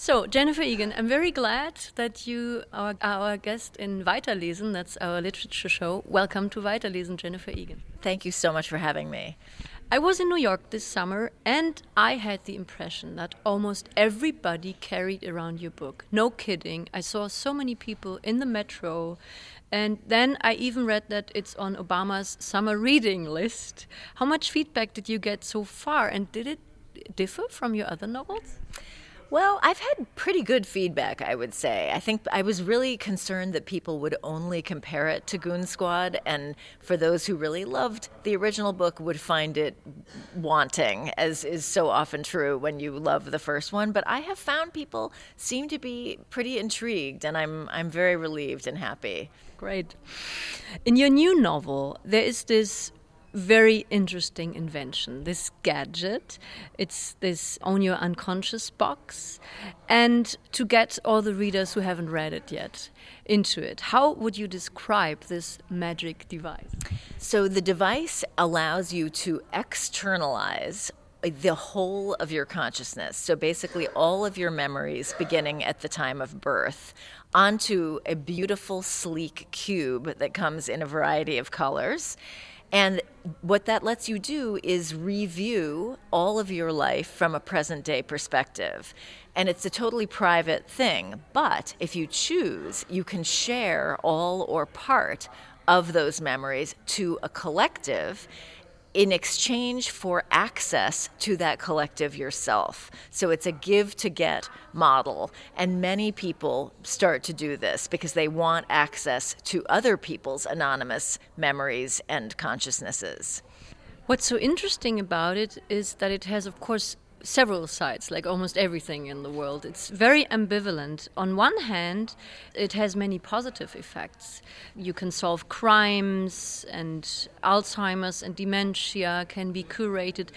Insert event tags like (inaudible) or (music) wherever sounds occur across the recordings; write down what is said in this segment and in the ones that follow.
So, Jennifer Egan, I'm very glad that you are our guest in Weiterlesen. That's our literature show. Welcome to Weiterlesen, Jennifer Egan. Thank you so much for having me. I was in New York this summer and I had the impression that almost everybody carried around your book. No kidding. I saw so many people in the metro. And then I even read that it's on Obama's summer reading list. How much feedback did you get so far? And did it differ from your other novels? Well, I've had pretty good feedback, I would say. I think I was really concerned that people would only compare it to Goon Squad, and for those who really loved the original book, would find it wanting, as is so often true when you love the first one. But I have found people seem to be pretty intrigued, and I'm I'm very relieved and happy. Great. In your new novel, there is this very interesting invention this gadget it's this own your unconscious box and to get all the readers who haven't read it yet into it how would you describe this magic device so the device allows you to externalize uh, the whole of your consciousness. So basically, all of your memories beginning at the time of birth onto a beautiful, sleek cube that comes in a variety of colors. And what that lets you do is review all of your life from a present day perspective. And it's a totally private thing. But if you choose, you can share all or part of those memories to a collective in exchange for access to that collective yourself. So it's a give to get model. And many people start to do this because they want access to other people's anonymous memories and consciousnesses. What's so interesting about it is that it has, of course, several sides, like almost everything in the world. It's very ambivalent. On one hand, it has many positive effects. You can solve crimes, and Alzheimer's and dementia can be curated.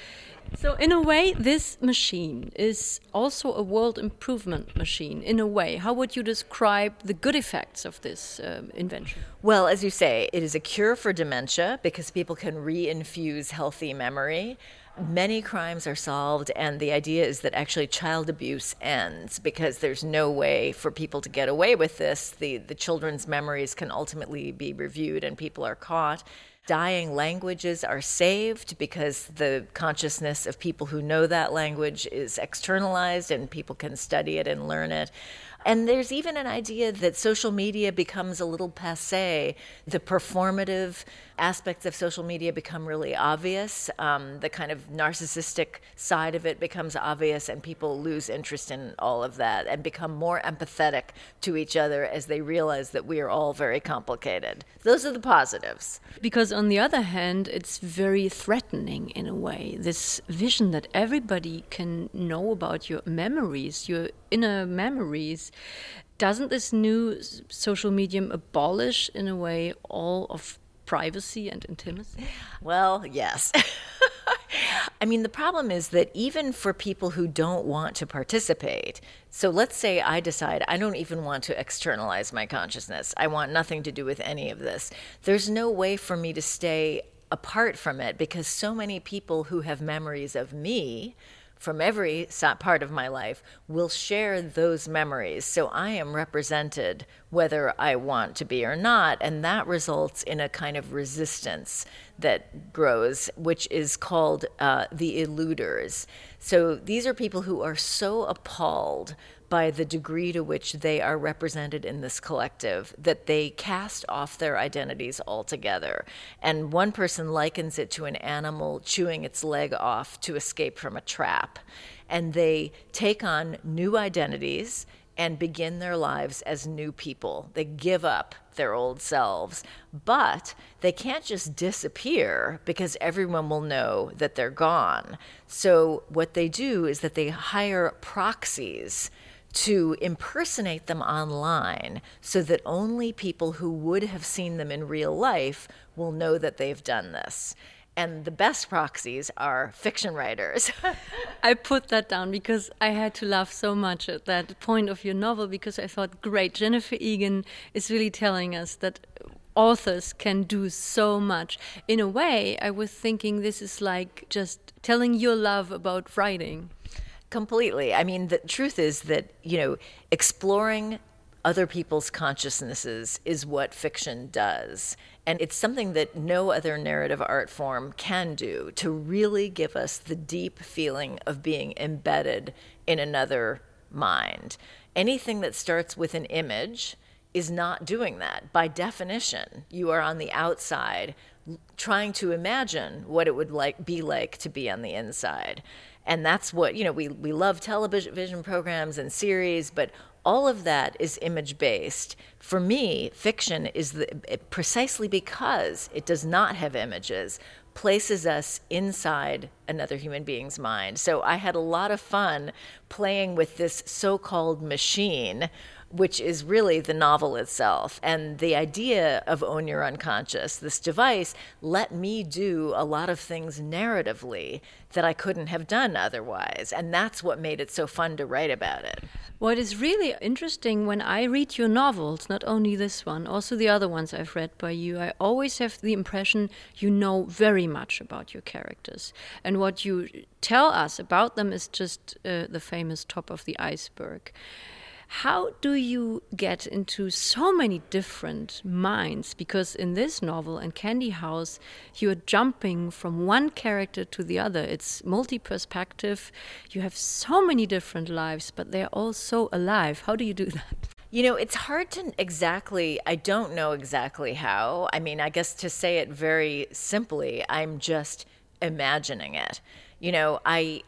So, in a way, this machine is also a world improvement machine. In a way, how would you describe the good effects of this uh, invention? Well, as you say, it is a cure for dementia because people can reinfuse healthy memory many crimes are solved, and the idea is that actually child abuse ends because there's no way for people to get away with this. The, the children's memories can ultimately be reviewed, and people are caught. Dying languages are saved because the consciousness of people who know that language is externalized and people can study it and learn it. And there's even an idea that social media becomes a little passe. The performative aspects of social media become really obvious. Um, the kind of narcissistic side of it becomes obvious, and people lose interest in all of that and become more empathetic to each other as they realize that we are all very complicated. Those are the positives. Because, on the other hand, it's very threatening in a way. This vision that everybody can know about your memories, your inner memories doesn't this new social medium abolish in a way all of privacy and intimacy? Well, yes. (laughs) I mean, the problem is that even for people who don't want to participate, so let's say I decide I don't even want to externalize my consciousness, I want nothing to do with any of this, there's no way for me to stay apart from it because so many people who have memories of me from every part of my life will share those memories. So I am represented whether I want to be or not. And that results in a kind of resistance that grows, which is called uh, the eluders. So these are people who are so appalled by the degree to which they are represented in this collective that they cast off their identities altogether. And one person likens it to an animal chewing its leg off to escape from a trap. And they take on new identities and begin their lives as new people. They give up their old selves, but they can't just disappear because everyone will know that they're gone. So, what they do is that they hire proxies to impersonate them online so that only people who would have seen them in real life will know that they've done this. And the best proxies are fiction writers. (laughs) I put that down because I had to laugh so much at that point of your novel because I thought, great, Jennifer Egan is really telling us that authors can do so much. In a way, I was thinking this is like just telling your love about writing. Completely. I mean, the truth is that, you know, exploring other people's consciousnesses is what fiction does. And it's something that no other narrative art form can do to really give us the deep feeling of being embedded in another mind. Anything that starts with an image is not doing that. By definition, you are on the outside trying to imagine what it would like be like to be on the inside. And that's what, you know, we, we love television programs and series, but all of that is image based. For me, fiction is the, precisely because it does not have images, places us inside another human being's mind. So I had a lot of fun playing with this so called machine which is really the novel itself. And the idea of Own Your Unconscious, this device, let me do a lot of things narratively that I couldn't have done otherwise. And that's what made it so fun to write about it. What is really interesting when I read your novels, not only this one, also the other ones I've read by you, I always have the impression you know very much about your characters. And what you tell us about them is just uh, the famous top of the iceberg. How do you get into so many different minds? Because in this novel and Candy House, you're jumping from one character to the other. It's multi perspective. You have so many different lives, but they're all so alive. How do you do that? You know, it's hard to exactly, I don't know exactly how. I mean, I guess to say it very simply, I'm just imagining it. You know, I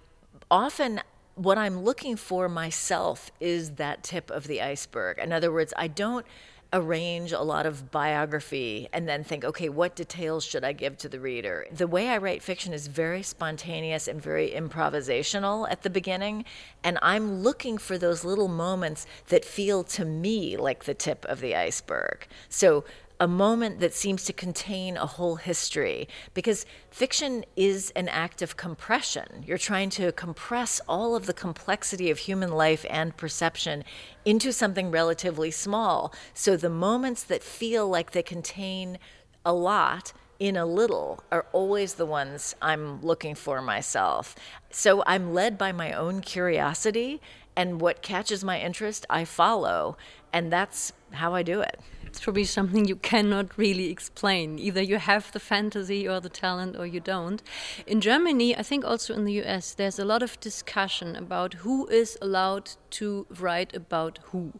often what I'm looking for myself is that tip of the iceberg. In other words, I don't arrange a lot of biography and then think, okay, what details should I give to the reader? The way I write fiction is very spontaneous and very improvisational at the beginning. And I'm looking for those little moments that feel to me like the tip of the iceberg. So a moment that seems to contain a whole history because fiction is an act of compression. You're trying to compress all of the complexity of human life and perception into something relatively small. So the moments that feel like they contain a lot in a little are always the ones I'm looking for myself. So I'm led by my own curiosity, and what catches my interest, I follow. And that's how I do it. It's probably something you cannot really explain. Either you have the fantasy or the talent or you don't. In Germany, I think also in the US, there's a lot of discussion about who is allowed to write about who.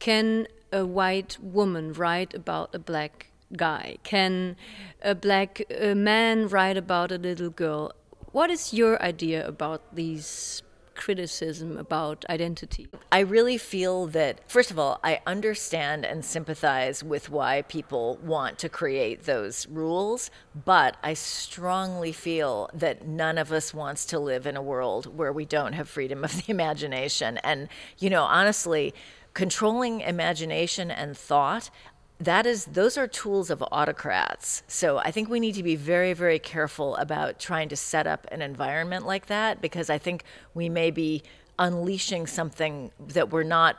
Can a white woman write about a black guy? Can a black uh, man write about a little girl? What is your idea about these criticism about identity? I really feel that, first of all, I understand and sympathize with why people want to create those rules, but I strongly feel that none of us wants to live in a world where we don't have freedom of (laughs) the imagination. And, you know, honestly, controlling imagination and thought that is those are tools of autocrats so i think we need to be very very careful about trying to set up an environment like that because i think we may be unleashing something that we're not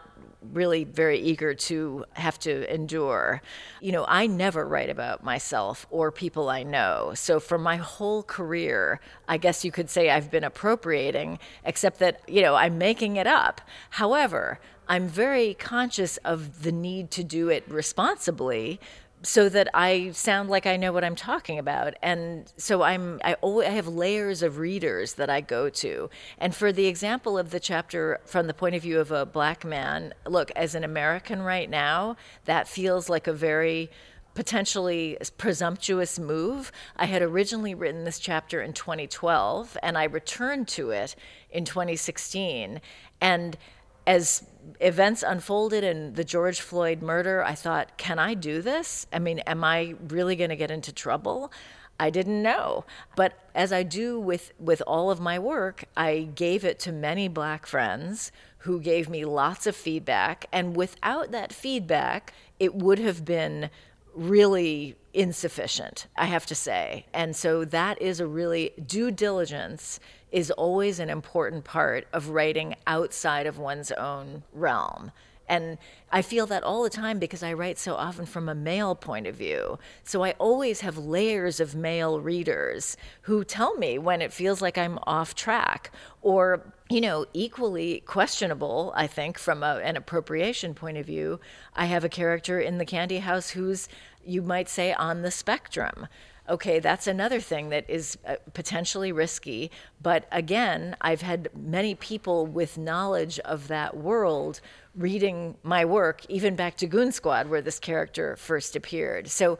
really very eager to have to endure. You know, I never write about myself or people I know. So for my whole career, I guess you could say I've been appropriating, except that, you know, I'm making it up. However, I'm very conscious of the need to do it responsibly so that I sound like I know what I'm talking about. And so I'm I always I have layers of readers that I go to. And for the example of the chapter from the point of view of a black man, look, as an American right now, that feels like a very potentially presumptuous move. I had originally written this chapter in 2012 and I returned to it in 2016 and as events unfolded in the George Floyd murder, I thought, can I do this? I mean, am I really going to get into trouble? I didn't know. But as I do with, with all of my work, I gave it to many black friends who gave me lots of feedback. And without that feedback, it would have been really insufficient, I have to say. And so that is a really due diligence is always an important part of writing outside of one's own realm. And I feel that all the time because I write so often from a male point of view. So I always have layers of male readers who tell me when it feels like I'm off track or you know, equally questionable, I think, from a, an appropriation point of view. I have a character in the Candy House who's, you might say, on the spectrum. Okay, that's another thing that is uh, potentially risky. But again, I've had many people with knowledge of that world reading my work, even back to Goon Squad, where this character first appeared. So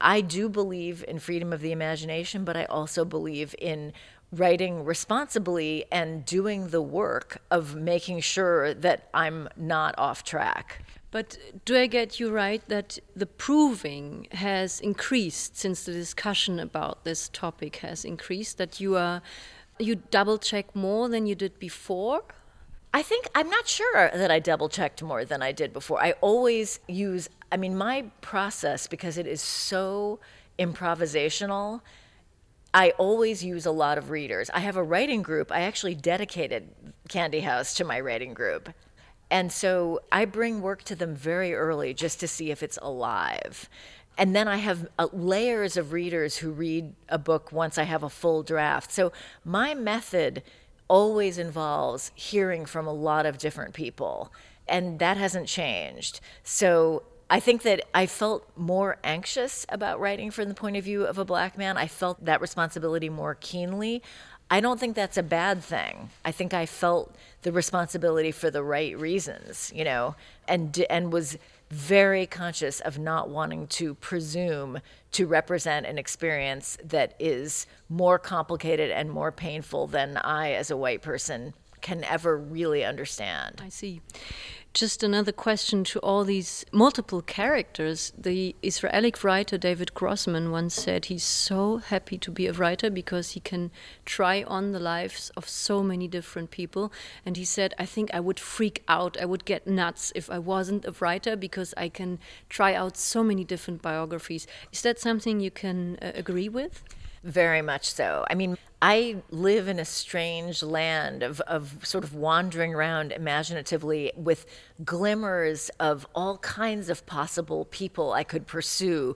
I do believe in freedom of the imagination, but I also believe in writing responsibly and doing the work of making sure that I'm not off track. But do I get you right that the proving has increased since the discussion about this topic has increased? That you are you double check more than you did before? I think I'm not sure that I double checked more than I did before. I always use, I mean, my process, because it is so improvisational, I always use a lot of readers. I have a writing group. I actually dedicated Candy House to my writing group. And so I bring work to them very early just to see if it's alive. And then I have uh, layers of readers who read a book once I have a full draft. So my method always involves hearing from a lot of different people, and that hasn't changed. So I think that I felt more anxious about writing from the point of view of a black man. I felt that responsibility more keenly. I don't think that's a bad thing. I think I felt the responsibility for the right reasons, you know, and and was very conscious of not wanting to presume to represent an experience that is more complicated and more painful than I, as a white person, can ever really understand. I see. Just another question to all these multiple characters. The Israeli writer David Grossman once said he's so happy to be a writer because he can try on the lives of so many different people. And he said, I think I would freak out, I would get nuts if I wasn't a writer because I can try out so many different biographies. Is that something you can uh, agree with? Very much so. I mean, I live in a strange land of, of sort of wandering around imaginatively with glimmers of all kinds of possible people I could pursue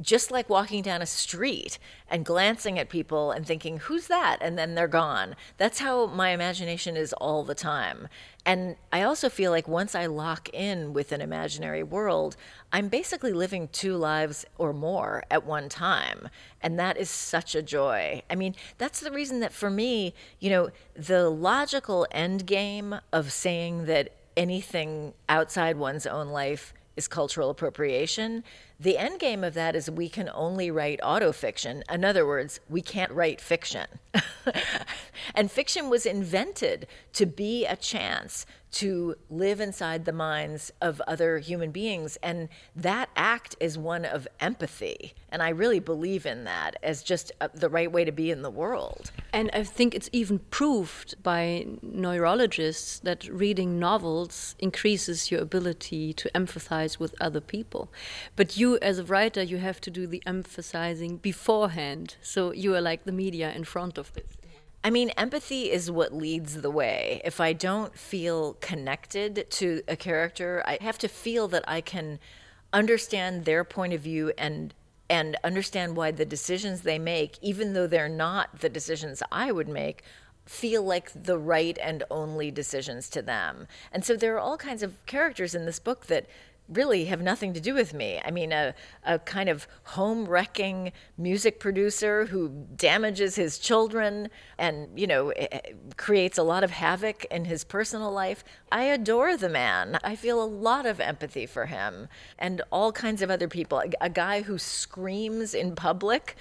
just like walking down a street and glancing at people and thinking, who's that? And then they're gone. That's how my imagination is all the time. And I also feel like once I lock in with an imaginary world, I'm basically living two lives or more at one time. And that is such a joy. I mean, that's the reason that for me, you know, the logical end game of saying that anything outside one's own life is cultural appropriation. The end game of that is we can only write autofiction. In other words, we can't write fiction. (laughs) and fiction was invented to be a chance to live inside the minds of other human beings. And that act is one of empathy. And I really believe in that as just a, the right way to be in the world. And I think it's even proved by neurologists that reading novels increases your ability to empathize with other people. But you, as a writer, you have to do the emphasizing beforehand. So you are like the media in front of this. I mean, empathy is what leads the way. If I don't feel connected to a character, I have to feel that I can understand their point of view and and understand why the decisions they make, even though they're not the decisions I would make, feel like the right and only decisions to them. And so there are all kinds of characters in this book that really have nothing to do with me. I mean, a, a kind of home wrecking music producer who damages his children and, you know, eh, eh, creates a lot of havoc in his personal life. I adore the man. I feel a lot of empathy for him and all kinds of other people. A, a guy who screams in public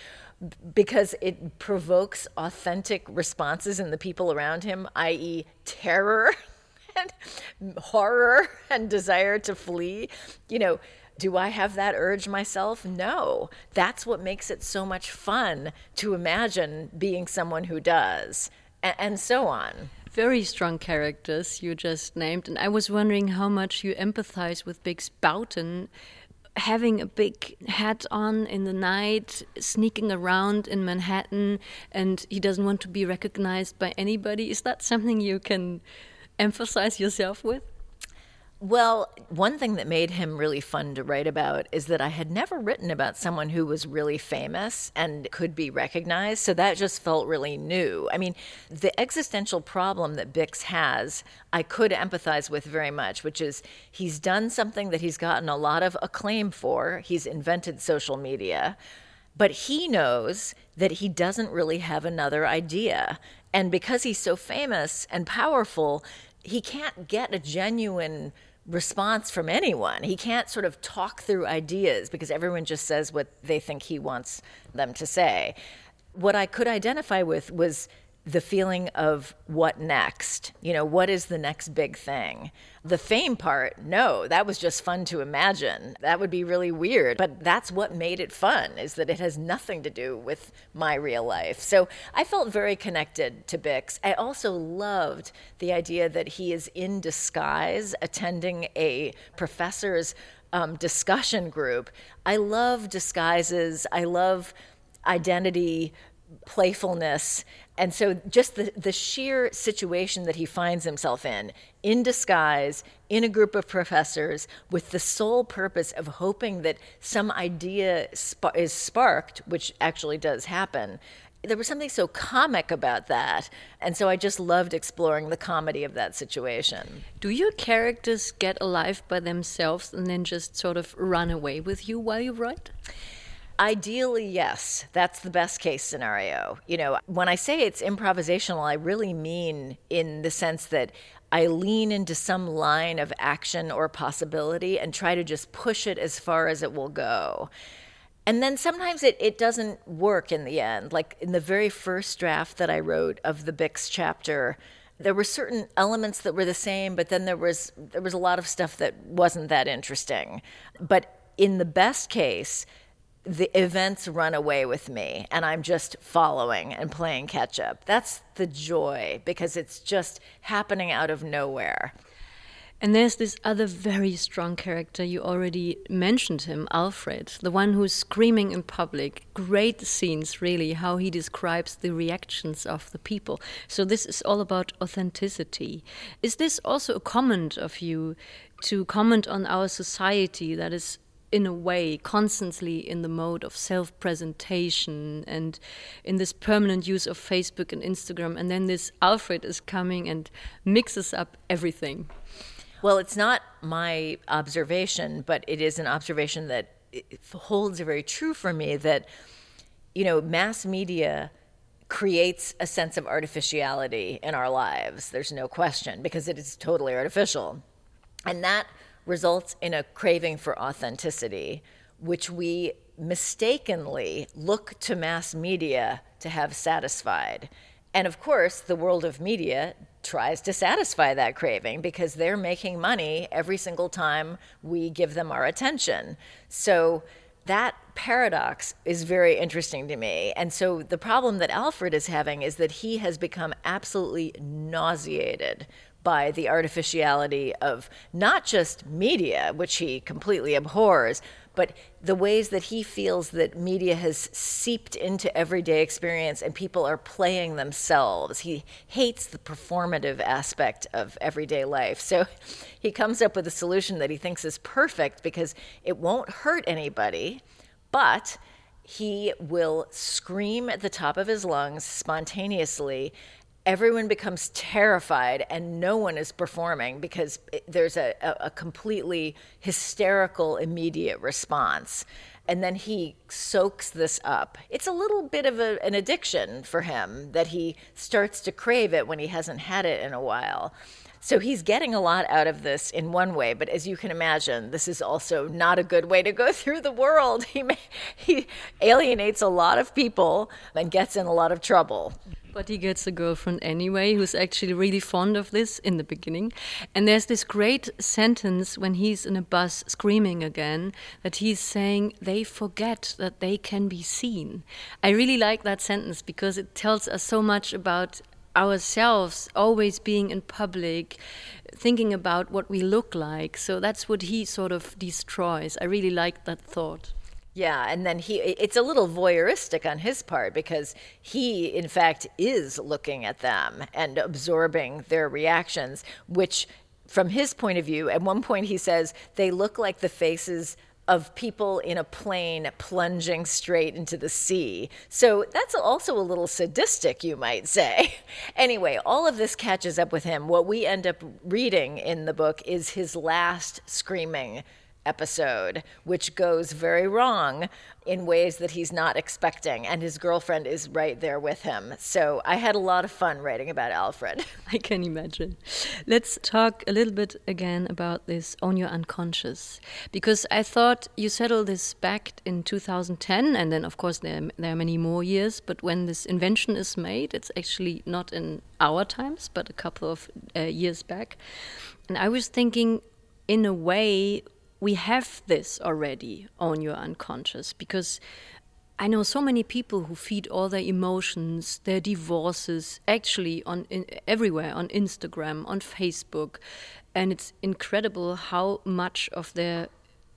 because it provokes authentic responses in the people around him, i.e., terror. (laughs) and horror and desire to flee, you know, do I have that urge myself? No. That's what makes it so much fun to imagine being someone who does, and, and so on. Very strong characters you just named, and I was wondering how much you empathize with Bix Bouton having a big hat on in the night, sneaking around in Manhattan, and he doesn't want to be recognized by anybody. Is that something you can emphasize yourself with? Well, one thing that made him really fun to write about is that I had never written about someone who was really famous and could be recognized. So that just felt really new. I mean, the existential problem that Bix has, I could empathize with very much, which is he's done something that he's gotten a lot of acclaim for. He's invented social media, but he knows that he doesn't really have another idea. And because he's so famous and powerful, he can't get a genuine response from anyone. He can't sort of talk through ideas because everyone just says what they think he wants them to say. What I could identify with was the feeling of what next? You know, what is the next big thing? The fame part, no, that was just fun to imagine. That would be really weird, but that's what made it fun is that it has nothing to do with my real life. So I felt very connected to Bix. I also loved the idea that he is in disguise attending a professor's um, discussion group. I love disguises. I love identity playfulness. And so, just the, the sheer situation that he finds himself in, in disguise, in a group of professors, with the sole purpose of hoping that some idea sp- is sparked, which actually does happen. There was something so comic about that. And so I just loved exploring the comedy of that situation. Do your characters get alive by themselves and then just sort of run away with you while you write? Ideally, yes. That's the best case scenario. You know, when I say it's improvisational, I really mean in the sense that I lean into some line of action or possibility and try to just push it as far as it will go. And then sometimes it, it doesn't work in the end. Like in the very first draft that I wrote of the Bix chapter, there were certain elements that were the same, but then there was there was a lot of stuff that wasn't that interesting. But in the best case, the events run away with me and I'm just following and playing catch up. That's the joy because it's just happening out of nowhere. And there's this other very strong character, you already mentioned him, Alfred, the one who's screaming in public. Great scenes, really, how he describes the reactions of the people. So, this is all about authenticity. Is this also a comment of you to comment on our society that is in a way constantly in the mode of self presentation and in this permanent use of Facebook and Instagram. And then this Alfred is coming and mixes up everything. Well, it's not my observation, but it is an observation that holds very true for me that, you know, mass media creates a sense of artificiality in our lives. There's no question because it is totally artificial. And that results in a craving for authenticity, which we mistakenly look to mass media to have satisfied. And of course, the world of media tries to satisfy that craving because they're making money every single time we give them our attention. So that paradox is very interesting to me. And so the problem that Alfred is having is that he has become absolutely nauseated by the artificiality of not just media, which he completely abhors, but the ways that he feels that media has seeped into everyday experience and people are playing themselves. He hates the performative aspect of everyday life. So he comes up with a solution that he thinks is perfect because it won't hurt anybody, but he will scream at the top of his lungs spontaneously everyone becomes terrified and no one is performing because there's a, a, completely hysterical immediate response and then he soaks this up it's a little bit of a, an addiction for him that he starts to crave it when he hasn't had it in a while so he's getting a lot out of this in one way, but as you can imagine, this is also not a good way to go (laughs) through the world. He may, he alienates a lot of people and gets in a lot of trouble. But he gets a girlfriend anyway who's actually really fond of this in the beginning. And there's this great sentence when he's in a bus screaming again that he's saying they forget that they can be seen. I really like that sentence because it tells us so much about ourselves always being in public thinking about what we look like so that's what he sort of destroys i really like that thought yeah, and then he it's a little voyeuristic on his part because he in fact is looking at them and absorbing their reactions which from his point of view, at one point he says they look like the faces of people in a plane plunging straight into the sea. So that's also a little sadistic, you might say. (laughs) Anyway, all of this catches up with him. What we end up reading in the book is his last screaming episode, which goes very wrong in ways that he's not expecting. And his girlfriend is right there with him. So I had a lot of fun writing about Alfred. (laughs) I can imagine. Let's talk a little bit again about this Own Your Unconscious. Because I thought you settled this back in 2010. And then, of course, there, there are many more years. But when this invention is made, it's actually not in our times, but a couple of uh, years back. And I was thinking, in a way, we have this already own your unconscious because I know so many people who feed all their emotions, their divorces, actually on in, everywhere on Instagram, on Facebook, and it's incredible how much of their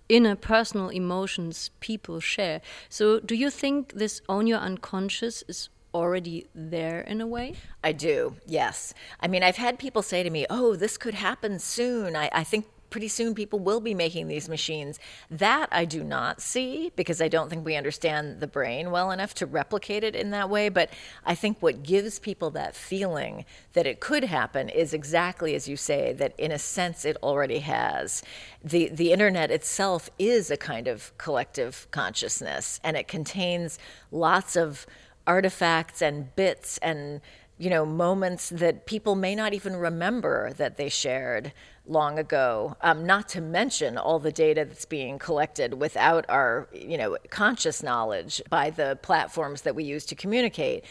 inner personal emotions people share. So, do you think this own your unconscious is already there in a way? I do, yes. I mean, I've had people say to me, oh, this could happen soon. I, I think pretty soon people will be making these machines. That I do not see because I don't think we understand the brain well enough to replicate it in that way. But I think what gives people that feeling that it could happen is exactly as you say, that in a sense it already has. The, the internet itself is a kind of collective consciousness and it contains lots of artifacts and bits and you know moments that people may not even remember that they shared long ago, um, not to mention all the data that's being collected without our, you know, conscious knowledge by the platforms that we use to communicate.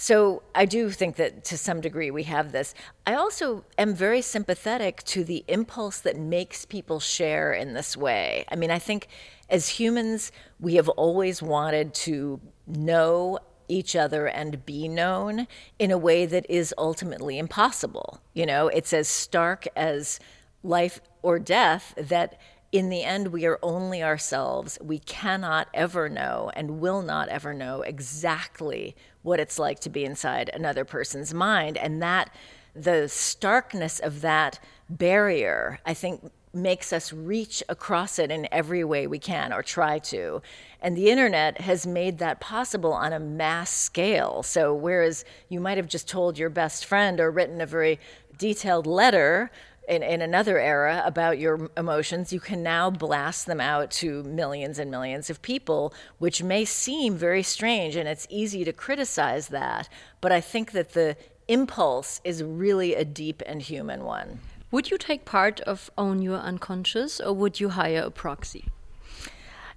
So I do think that to some degree we have this. I also am very sympathetic to the impulse that makes people share in this way. I mean, I think as humans, we have always wanted to know each other and be known in a way that is ultimately impossible. You know, it's as stark as life or death that in the end we are only ourselves. We cannot ever know and will not ever know exactly what it's like to be inside another person's mind. And that, the starkness of that barrier, I think, makes us reach across it in every way we can or try to. And the internet has made that possible on a mass scale. So, whereas you might have just told your best friend or written a very detailed letter in, in another era about your emotions, you can now blast them out to millions and millions of people, which may seem very strange, and it's easy to criticize that. But I think that the impulse is really a deep and human one. Would you take part of Own Your Unconscious, or would you hire a proxy?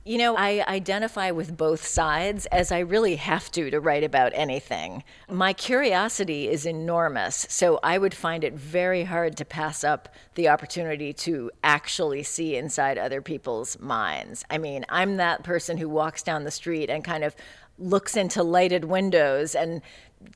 You know, I identify with both sides as I really have to to write about anything. My curiosity is enormous, so I would find it very hard to pass up the opportunity to actually see inside other people's minds. I mean, I'm that person who walks down the street and kind of looks into lighted windows and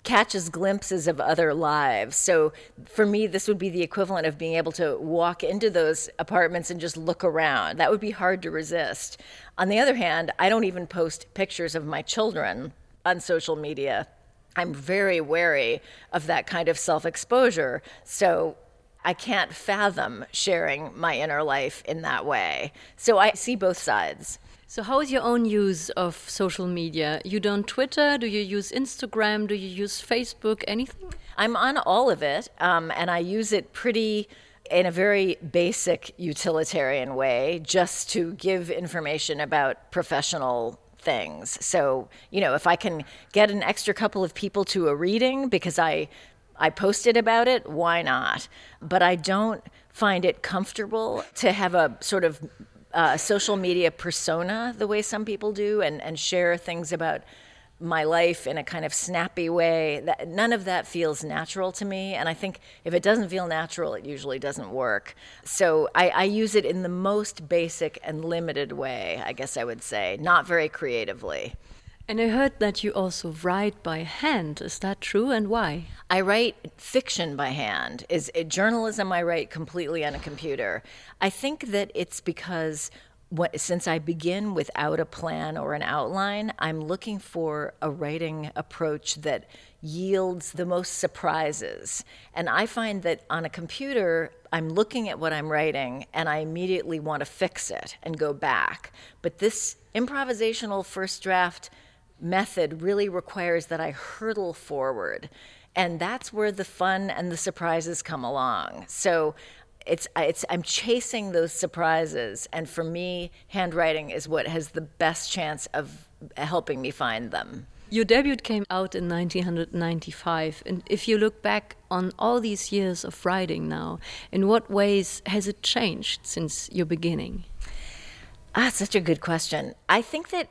catches glimpses of other lives. So for me, this would be the equivalent of being able to walk into those apartments and just look around. That would be hard to resist. On the other hand, I don't even post pictures of my children on social media. I'm very wary of that kind of self exposure. So I can't fathom sharing my inner life in that way. So I see both sides. So, how is your own use of social media? You don't Twitter? Do you use Instagram? Do you use Facebook? Anything? I'm on all of it, um, and I use it pretty in a very basic utilitarian way, just to give information about professional things. So, you know, if I can get an extra couple of people to a reading because I I posted about it, why not? But I don't find it comfortable to have a sort of uh, social media persona the way some people do and, and share things about my life in a kind of snappy way. That, none of that feels natural to me. And I think if it doesn't feel natural, it usually doesn't work. So I, I use it in the most basic and limited way, I guess I would say, not very creatively. And I heard that you also write by hand. Is that true and why? I write fiction by hand. Is journalism I write completely on a computer. I think that it's because what, since I begin without a plan or an outline, I'm looking for a writing approach that yields the most surprises. And I find that on a computer, I'm looking at what I'm writing and I immediately want to fix it and go back. But this improvisational first draft method really requires that I hurtle forward. And that's where the fun and the surprises come along. So it's, it's I'm chasing those surprises and for me handwriting is what has the best chance of helping me find them. Your debut came out in 1995, and if you look back on all these years of writing now, in what ways has it changed since your beginning? Ah, such a good question. I think that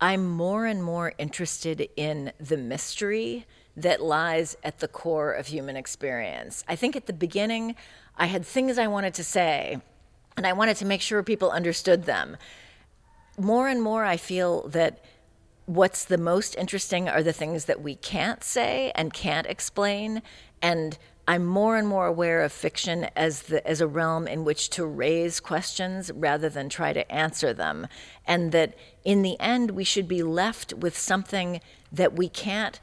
I'm more and more interested in the mystery that lies at the core of human experience. I think at the beginning, I had things I wanted to say, and I wanted to make sure people understood them. More and more, I feel that what's the most interesting are the things that we can't say and can't explain. And I'm more and more aware of fiction as the as a realm in which to raise questions rather than try to answer them, and that in the end we should be left with something that we can't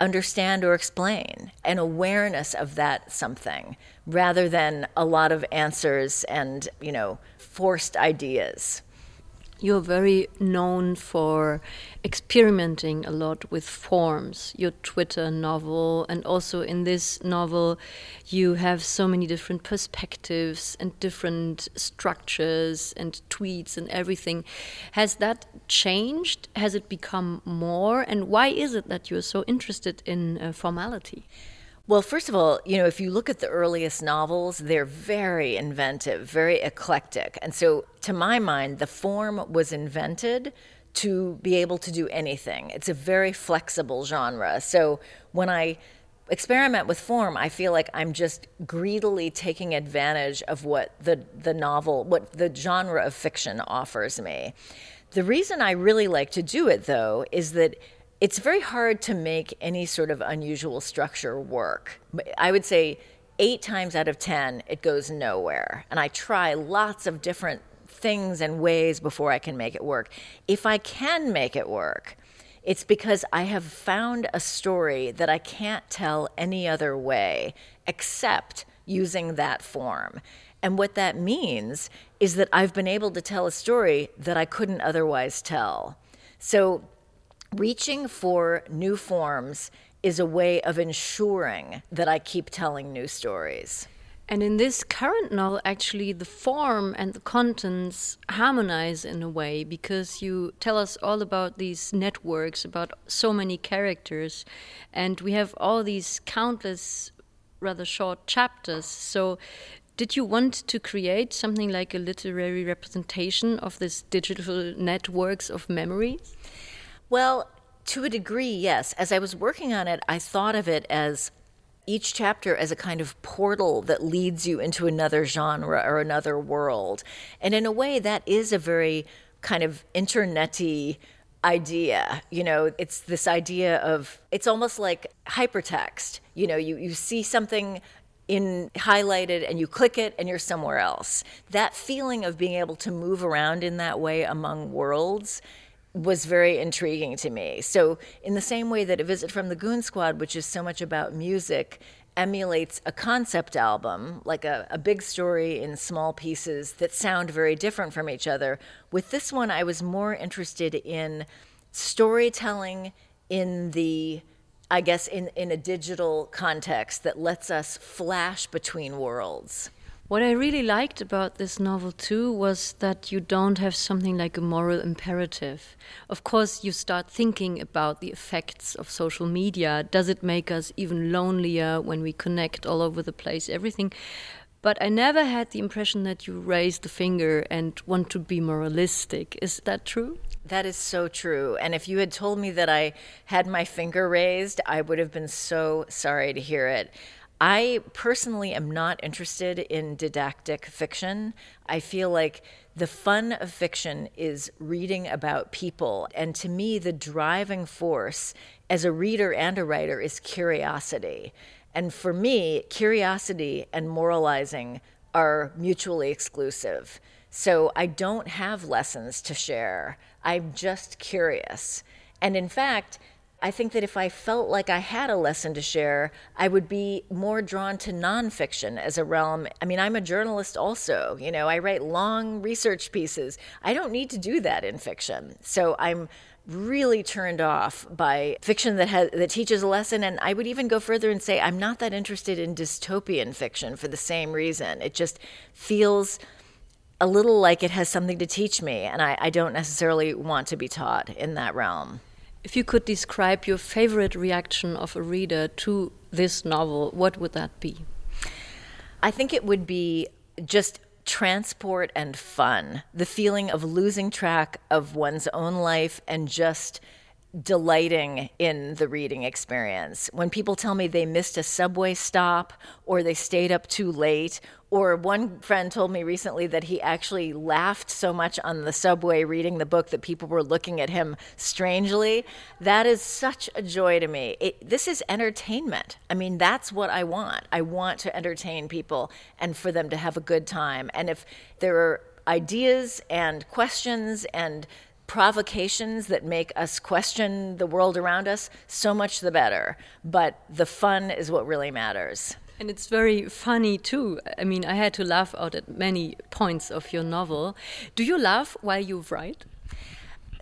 understand or explain, an awareness of that something, rather than a lot of answers and you know forced ideas you're very known for experimenting a lot with forms. Your Twitter novel, and also in this novel, you have so many different perspectives and different structures and tweets and everything. Has that changed? Has it become more? And why is it that you're so interested in uh, formality? Well, first of all, you know, if you look at the earliest novels, they're very inventive, very eclectic. And so, to my mind, the form was invented to be able to do anything. It's a very flexible genre. So, when I experiment with form, I feel like I'm just greedily taking advantage of what the, the novel, what the genre of fiction offers me. The reason I really like to do it, though, is that it's very hard to make any sort of unusual structure work. I would say eight times out of 10, it goes nowhere. And I try lots of different things and ways before I can make it work. If I can make it work, it's because I have found a story that I can't tell any other way except using that form. And what that means is that I've been able to tell a story that I couldn't otherwise tell. So reaching for new forms is a way of ensuring that I keep telling new stories. And in this current novel, actually, the form and the contents harmonize in a way because you tell us all about these networks, about so many characters, and we have all these countless rather short chapters. So, did you want to create something like a literary representation of this digital networks of memories? Well, to a degree, yes. As I was working on it, I thought of it as each chapter as a kind of portal that leads you into another genre or another world. And in a way, that is a very kind of internety idea. You know, it's this idea of it's almost like hypertext. You know, you, you see something in highlighted and you click it and you're somewhere else. That feeling of being able to move around in that way among worlds was very intriguing to me. So, in the same way that A Visit from the Goon Squad, which is so much about music, emulates a concept album, like a, a big story in small pieces that sound very different from each other, with this one, I was more interested in storytelling in the I guess in, in a digital context that lets us flash between worlds. What I really liked about this novel too was that you don't have something like a moral imperative. Of course, you start thinking about the effects of social media. Does it make us even lonelier when we connect all over the place? Everything. But I never had the impression that you raise the finger and want to be moralistic. Is that true? That is so true. And if you had told me that I had my finger raised, I would have been so sorry to hear it. I personally am not interested in didactic fiction. I feel like the fun of fiction is reading about people. And to me, the driving force as a reader and a writer is curiosity. And for me, curiosity and moralizing are mutually exclusive. So I don't have lessons to share. I'm just curious. And in fact, I think that if I felt like I had a lesson to share, I would be more drawn to nonfiction as a realm. I mean, I'm a journalist also. You know, I write long research pieces. I don't need to do that in fiction. So I'm really turned off by fiction that has that teaches a lesson and I would even go further and say I'm not that interested in dystopian fiction for the same reason. It just feels a little like it has something to teach me and I, I don't necessarily want to be taught in that realm. If you could describe your favorite reaction of a reader to this novel, what would that be? I think it would be just transport and fun. The feeling of losing track of one's own life and just delighting in the reading experience. When people tell me they missed a subway stop or they stayed up too late, or one friend told me recently that he actually laughed so much on the subway reading the book that people were looking at him strangely, that is such a joy to me. It, this is entertainment. I mean, that's what I want. I want to entertain people and for them to have a good time. And if there are ideas and questions and provocations that make us question the world around us, so much the better. But the fun is what really matters. And it's very funny too. I mean, I had to laugh out at many points of your novel. Do you laugh while you write?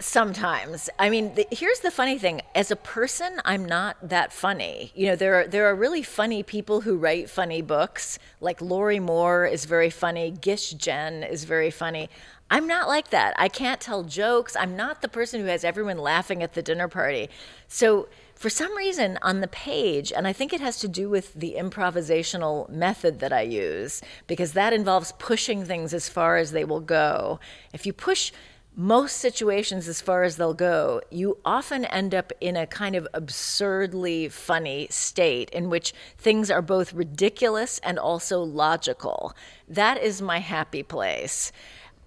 Sometimes. I mean, the, here's the funny thing. As a person, I'm not that funny. You know, there are there are really funny people who write funny books. Like Lorrie Moore is very funny. Gish Jen is very funny. I'm not like that. I can't tell jokes. I'm not the person who has everyone laughing at the dinner party. So, for some reason, on the page, and I think it has to do with the improvisational method that I use, because that involves pushing things as far as they will go. If you push most situations as far as they'll go, you often end up in a kind of absurdly funny state in which things are both ridiculous and also logical. That is my happy place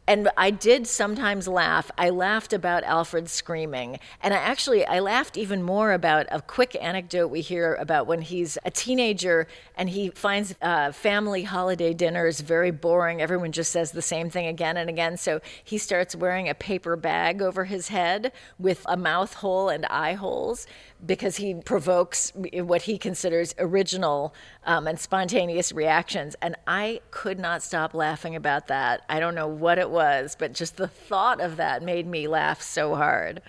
and I did sometimes laugh. I laughed about Alfred screaming. And I actually, I laughed even more about a quick anecdote we hear about when he's a teenager and he finds uh, family holiday dinners very boring. Everyone just says the same thing again and again. So he starts wearing a paper bag over his head with a mouth hole and eye holes because he provokes what he considers original um, and spontaneous reactions. And I could not stop laughing about that. I don't know what it but just the thought of that made me laugh so hard.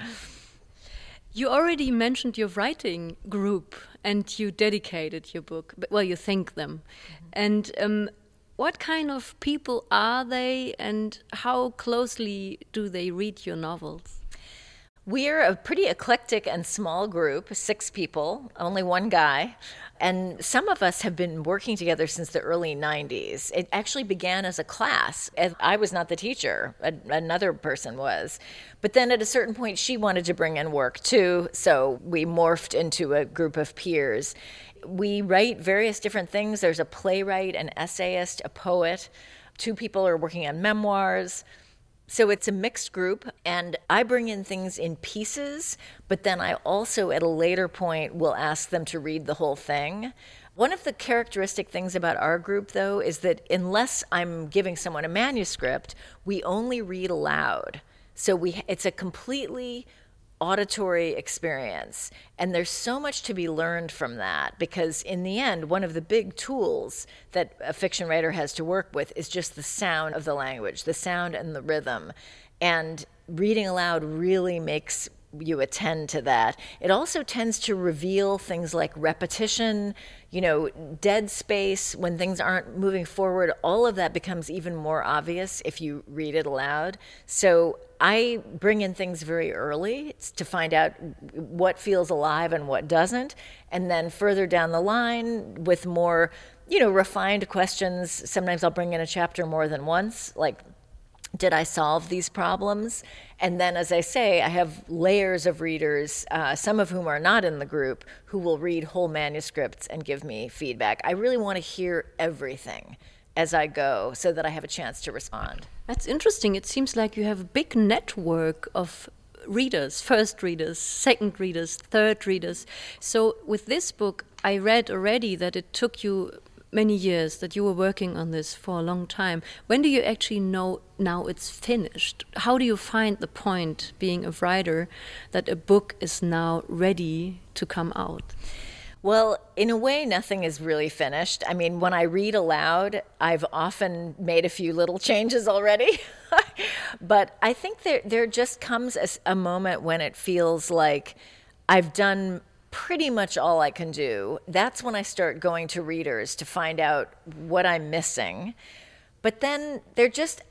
You already mentioned your writing group and you dedicated your book. Well, you thank them. Mm-hmm. And um, what kind of people are they and how closely do they read your novels? We're a pretty eclectic and small group, six people, only one guy. And some of us have been working together since the early 90s. It actually began as a class. I was not the teacher, another person was. But then at a certain point, she wanted to bring in work too. So we morphed into a group of peers. We write various different things there's a playwright, an essayist, a poet. Two people are working on memoirs. So it's a mixed group, and I bring in things in pieces, but then I also, at a later point, will ask them to read the whole thing. One of the characteristic things about our group, though, is that unless I'm giving someone a manuscript, we only read aloud. So we, it's a completely auditory experience. And there's so much to be learned from that because, in the end, one of the big tools that a fiction writer has to work with is just the sound of the language, the sound and the rhythm. And reading aloud really makes you attend to that. It also tends to reveal things like repetition, you know, dead space, when things aren't moving forward. All of that becomes even more obvious if you read it aloud. So I bring in things very early to find out what feels alive and what doesn't. And then further down the line, with more, you know, refined questions, sometimes I'll bring in a chapter more than once, like, did I solve these problems? And then, as I say, I have layers of readers, uh, some of whom are not in the group, who will read whole manuscripts and give me feedback. I really want to hear everything as I go so that I have a chance to respond. That's interesting. It seems like you have a big network of readers first readers, second readers, third readers. So, with this book, I read already that it took you many years, that you were working on this for a long time. When do you actually know now it's finished? How do you find the point, being a writer, that a book is now ready to come out? Well, in a way, nothing is really finished. I mean, when I read aloud, I've often made a few little changes already. (laughs) but I think there, there just comes a, a moment when it feels like I've done pretty much all I can do. That's when I start going to readers to find out what I'm missing. But then there just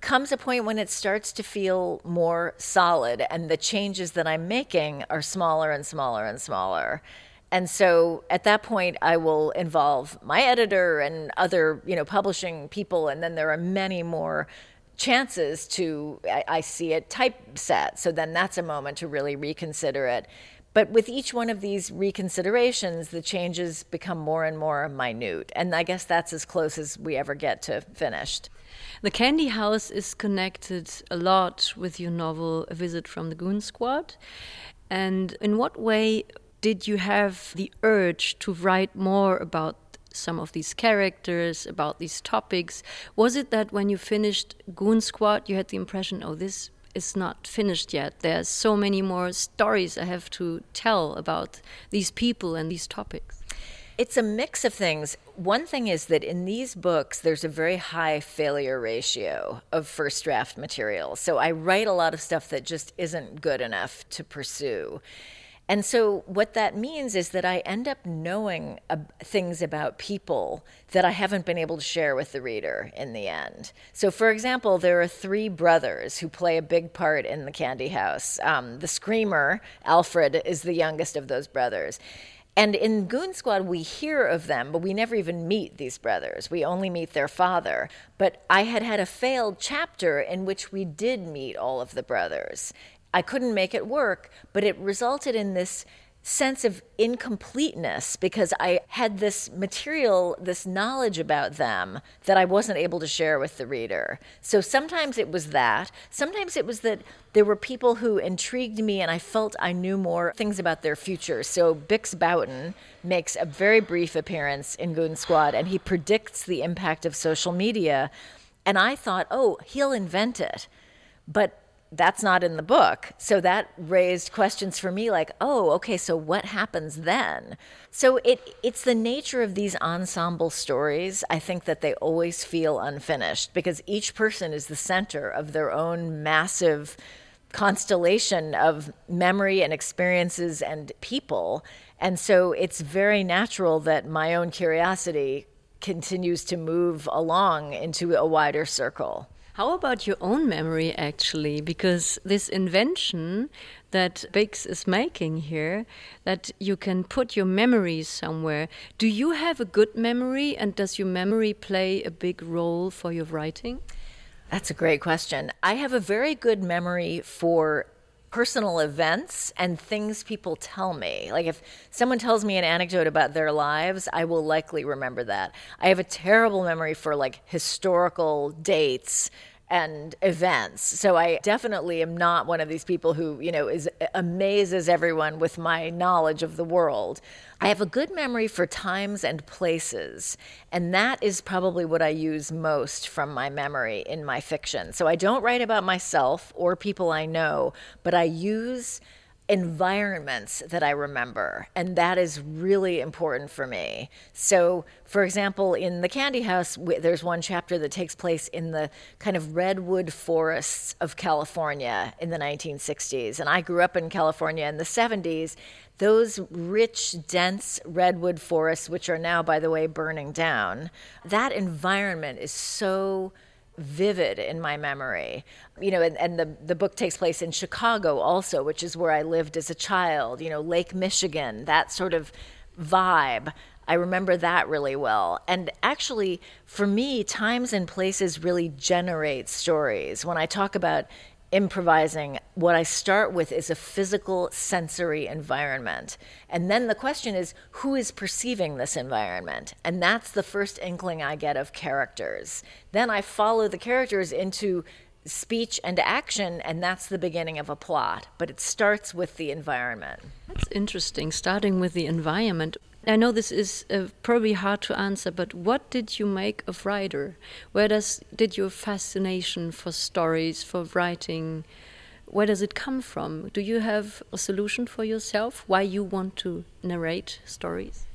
comes a point when it starts to feel more solid, and the changes that I'm making are smaller and smaller and smaller and so at that point i will involve my editor and other you know publishing people and then there are many more chances to i, I see it typeset so then that's a moment to really reconsider it but with each one of these reconsiderations the changes become more and more minute and i guess that's as close as we ever get to finished the Candy House is connected a lot with your novel A Visit from the Goon Squad. And in what way did you have the urge to write more about some of these characters, about these topics? Was it that when you finished Goon Squad, you had the impression, oh, this is not finished yet? There's so many more stories I have to tell about these people and these topics. It's a mix of things. One thing is that in these books, there's a very high failure ratio of first draft material. So I write a lot of stuff that just isn't good enough to pursue. And so, what that means is that I end up knowing uh, things about people that I haven't been able to share with the reader in the end. So, for example, there are three brothers who play a big part in the Candy House. Um, the Screamer, Alfred, is the youngest of those brothers. And in Goon Squad, we hear of them, but we never even meet these brothers. We only meet their father. But I had had a failed chapter in which we did meet all of the brothers. I couldn't make it work, but it resulted in this sense of incompleteness because I had this material, this knowledge about them that I wasn't able to share with the reader. So sometimes it was that. Sometimes it was that there were people who intrigued me and I felt I knew more things about their future. So Bix Bouton makes a very brief appearance in Goon Squad and he predicts the impact of social media. And I thought, oh, he'll invent it. But that's not in the book. So that raised questions for me like, oh, okay, so what happens then? So it it's the nature of these ensemble stories. I think that they always feel unfinished because each person is the center of their own massive constellation of memory and experiences and people. And so it's very natural that my own curiosity continues to move along into a wider circle. How about your own memory, actually? Because this invention that Bix is making here, that you can put your memories somewhere, do you have a good memory and does your memory play a big role for your writing? That's a great question. I have a very good memory for personal events and things people tell me. Like if someone tells me an anecdote about their lives, I will likely remember that. I have a terrible memory for like historical dates and events. So I definitely am not one of these people who, you know, is uh, amazes everyone with my knowledge of the world. I have a good memory for times and places, and that is probably what I use most from my memory in my fiction. So I don't write about myself or people I know, but I use environments that I remember. And that is really important for me. So, for example, in The Candy House, there's one chapter that takes place in the kind of redwood forests of California in the 1960s. And I grew up in California in the 70s. Those rich, dense redwood forests, which are now, by the way, burning down, that environment is so vivid in my memory. You know, and, and, the, the book takes place in Chicago also, which is where I lived as a child, you know, Lake Michigan, that sort of vibe. I remember that really well. And actually, for me, times and places really generate stories. When I talk about improvising, what I start with is a physical sensory environment. And then the question is who is perceiving this environment? And that's the first inkling I get of characters. Then I follow the characters into speech and action, and that's the beginning of a plot. But it starts with the environment. That's interesting, starting with the environment. I know this is uh, probably hard to answer, but what did you make of writer? Where does did your fascination for stories, for writing, where does it come from? Do you have a solution for yourself why you want to narrate stories?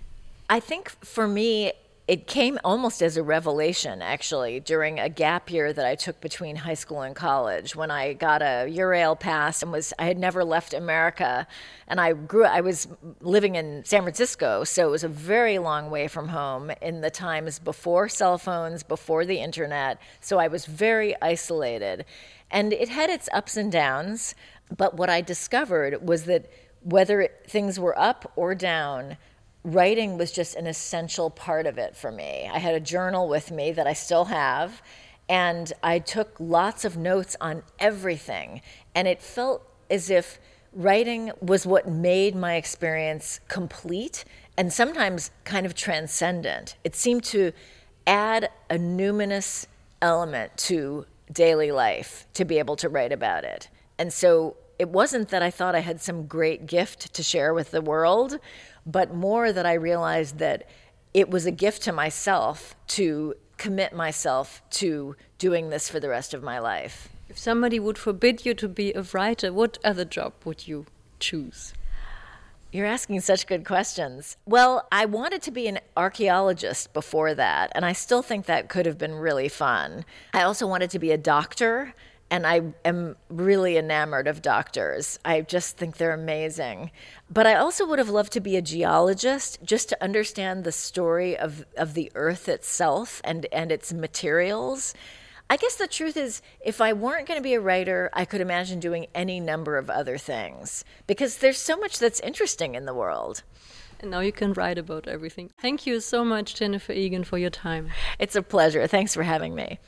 I think for me, it came almost as a revelation actually during a gap year that I took between high school and college when I got a Eurail pass and was I had never left America and I grew I was living in San Francisco so it was a very long way from home in the times before cell phones before the internet so I was very isolated. And it had its ups and downs but what I discovered was that whether things were up or down writing was just an essential part of it for me. I had a journal with me that I still have, and I took lots of notes on everything. And it felt as if writing was what made my experience complete and sometimes kind of transcendent. It seemed to add a numinous element to daily life to be able to write about it. And so it wasn't that I thought I had some great gift to share with the world, but more that I realized that it was a gift to myself to commit myself to doing this for the rest of my life. If somebody would forbid you to be a writer, what other job would you choose? You're asking such good questions. Well, I wanted to be an archaeologist before that, and I still think that could have been really fun. I also wanted to be a doctor and I am really enamored of doctors. I just think they're amazing. But I also would have loved to be a geologist just to understand the story of, of the earth itself and, and its materials. I guess the truth is, if I weren't going to be a writer, I could imagine doing any number of other things because there's so much that's interesting in the world. And now you can write about everything. Thank you so much, Jennifer Egan, for your time. It's a pleasure. Thanks for having me.